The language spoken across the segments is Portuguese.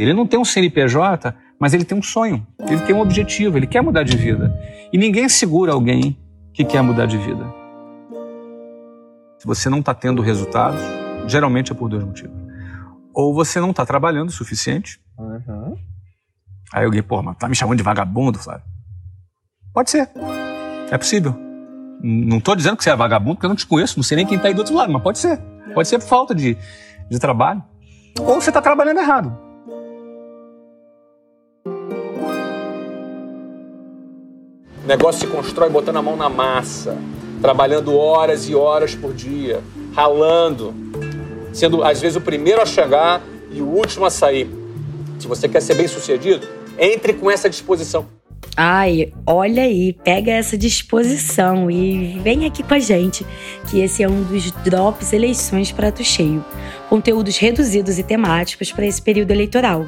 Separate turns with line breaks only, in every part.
Ele não tem um CNPJ, mas ele tem um sonho, ele tem um objetivo, ele quer mudar de vida. E ninguém segura alguém que quer mudar de vida. Se você não está tendo resultados, geralmente é por dois motivos. Ou você não está trabalhando o suficiente. Uhum. Aí alguém, pô, mas tá me chamando de vagabundo, Flávio? Pode ser. É possível. Não estou dizendo que você é vagabundo, porque eu não te conheço, não sei nem quem está aí do outro lado, mas pode ser. Pode ser por falta de, de trabalho. Ou você está trabalhando errado.
Negócio se constrói botando a mão na massa, trabalhando horas e horas por dia, ralando, sendo às vezes o primeiro a chegar e o último a sair. Se você quer ser bem sucedido, entre com essa disposição.
Ai, olha aí, pega essa disposição e vem aqui com a gente, que esse é um dos drops eleições prato cheio. Conteúdos reduzidos e temáticos para esse período eleitoral.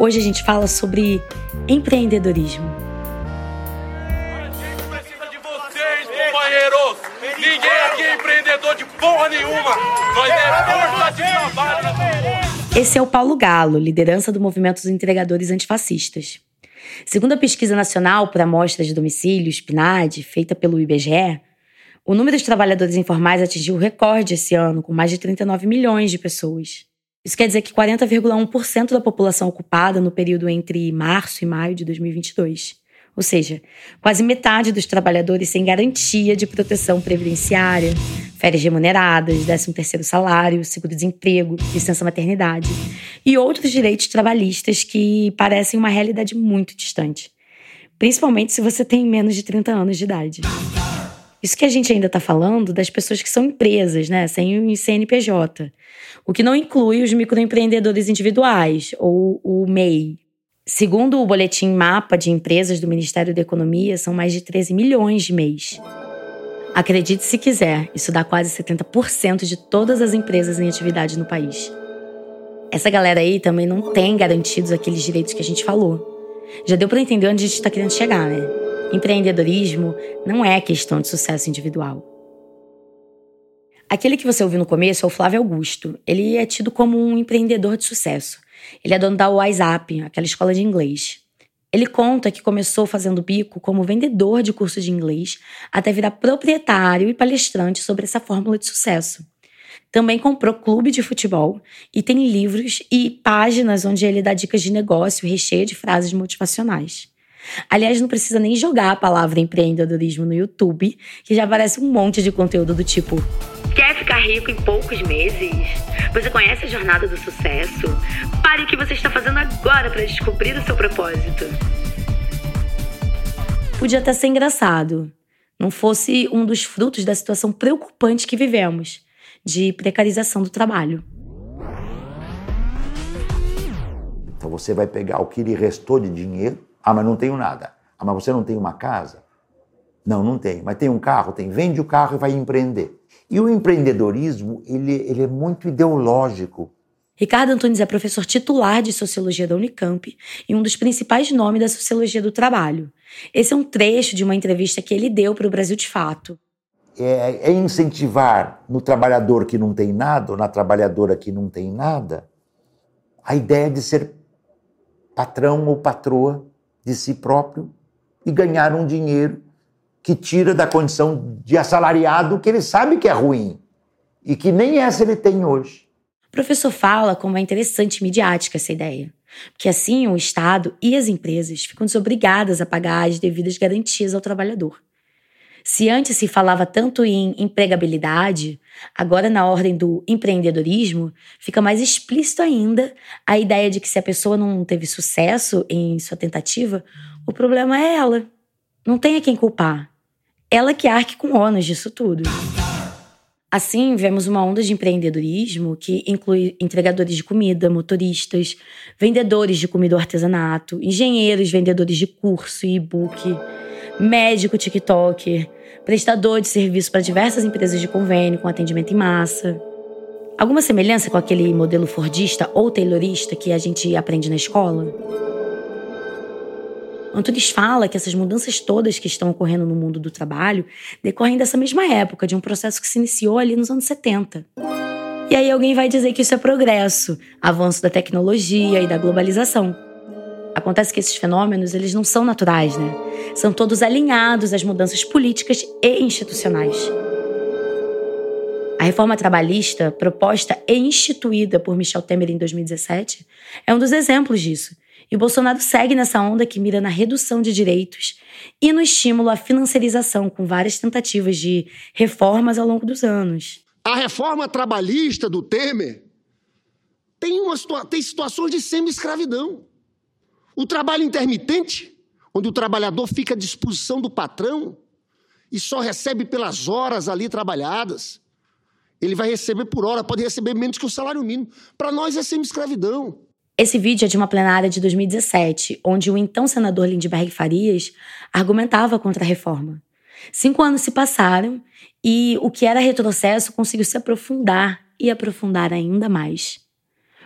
Hoje a gente fala sobre empreendedorismo. De porra nenhuma. Nós é força de trabalho. Esse é o Paulo Galo, liderança do movimento dos entregadores antifascistas. Segundo a pesquisa nacional por amostra de domicílios, PNAD, feita pelo IBGE, o número de trabalhadores informais atingiu o recorde esse ano, com mais de 39 milhões de pessoas. Isso quer dizer que 40,1% da população ocupada no período entre março e maio de 2022. Ou seja, quase metade dos trabalhadores sem garantia de proteção previdenciária, férias remuneradas, 13º salário, seguro-desemprego, licença maternidade e outros direitos trabalhistas que parecem uma realidade muito distante. Principalmente se você tem menos de 30 anos de idade. Isso que a gente ainda está falando das pessoas que são empresas, né, sem o CNPJ. O que não inclui os microempreendedores individuais, ou o MEI, Segundo o boletim Mapa de Empresas do Ministério da Economia, são mais de 13 milhões de mês. Acredite se quiser, isso dá quase 70% de todas as empresas em atividade no país. Essa galera aí também não tem garantidos aqueles direitos que a gente falou. Já deu para entender onde a gente está querendo chegar, né? Empreendedorismo não é questão de sucesso individual. Aquele que você ouviu no começo é o Flávio Augusto. Ele é tido como um empreendedor de sucesso. Ele é dono da WhatsApp, aquela escola de inglês. Ele conta que começou fazendo bico como vendedor de cursos de inglês até virar proprietário e palestrante sobre essa fórmula de sucesso. Também comprou clube de futebol e tem livros e páginas onde ele dá dicas de negócio recheia de frases motivacionais. Aliás, não precisa nem jogar a palavra empreendedorismo no YouTube, que já aparece um monte de conteúdo do tipo: ficar rico em poucos meses? Você conhece a jornada do sucesso? Pare o que você está fazendo agora para descobrir o seu propósito. Podia até ser engraçado, não fosse um dos frutos da situação preocupante que vivemos de precarização do trabalho.
Então você vai pegar o que lhe restou de dinheiro. Ah, mas não tenho nada. Ah, mas você não tem uma casa? Não, não tem. Mas tem um carro? Tem. Vende o carro e vai empreender. E o empreendedorismo, ele, ele é muito ideológico.
Ricardo Antunes é professor titular de Sociologia da Unicamp e um dos principais nomes da Sociologia do Trabalho. Esse é um trecho de uma entrevista que ele deu para o Brasil de Fato.
É, é incentivar no trabalhador que não tem nada, ou na trabalhadora que não tem nada, a ideia de ser patrão ou patroa de si próprio e ganhar um dinheiro que tira da condição de assalariado que ele sabe que é ruim e que nem essa ele tem hoje.
O professor fala como é interessante midiática essa ideia, porque assim o Estado e as empresas ficam desobrigadas a pagar as devidas garantias ao trabalhador. Se antes se falava tanto em empregabilidade, agora na ordem do empreendedorismo, fica mais explícito ainda a ideia de que se a pessoa não teve sucesso em sua tentativa, o problema é ela. Não tem a quem culpar ela que arque com ônus disso tudo. Assim, vemos uma onda de empreendedorismo que inclui entregadores de comida, motoristas, vendedores de comida ou artesanato, engenheiros, vendedores de curso e e-book, médico TikToker, prestador de serviço para diversas empresas de convênio com atendimento em massa. Alguma semelhança com aquele modelo fordista ou taylorista que a gente aprende na escola? Antunes fala que essas mudanças todas que estão ocorrendo no mundo do trabalho decorrem dessa mesma época, de um processo que se iniciou ali nos anos 70. E aí alguém vai dizer que isso é progresso, avanço da tecnologia e da globalização. Acontece que esses fenômenos, eles não são naturais, né? São todos alinhados às mudanças políticas e institucionais. A reforma trabalhista, proposta e instituída por Michel Temer em 2017, é um dos exemplos disso. E o Bolsonaro segue nessa onda que mira na redução de direitos e no estímulo à financiarização, com várias tentativas de reformas ao longo dos anos.
A reforma trabalhista do Temer tem, uma, tem situações de semi-escravidão. O trabalho intermitente, onde o trabalhador fica à disposição do patrão e só recebe pelas horas ali trabalhadas. Ele vai receber por hora, pode receber menos que o salário mínimo. Para nós é semi-escravidão.
Esse vídeo é de uma plenária de 2017, onde o então senador Lindbergh Farias argumentava contra a reforma. Cinco anos se passaram e o que era retrocesso conseguiu se aprofundar e aprofundar ainda mais.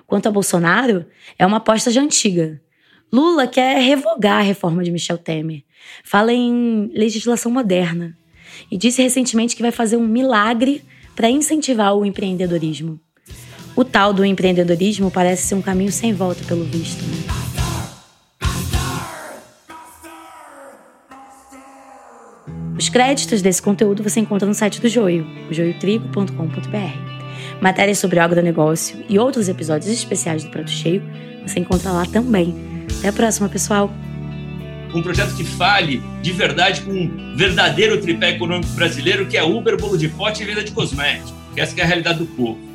Quanto a Bolsonaro, é uma aposta já antiga. Lula quer revogar a reforma de Michel Temer. Fala em legislação moderna. E disse recentemente que vai fazer um milagre para incentivar o empreendedorismo. O tal do empreendedorismo parece ser um caminho sem volta, pelo visto. Né? Os créditos desse conteúdo você encontra no site do Joio, joiotrigo.com.br. Matérias sobre o agronegócio e outros episódios especiais do Prato Cheio você encontra lá também. Até a próxima, pessoal!
um projeto que fale de verdade com um verdadeiro tripé econômico brasileiro, que é Uber, bolo de pote e venda de cosméticos. Essa é a realidade do povo.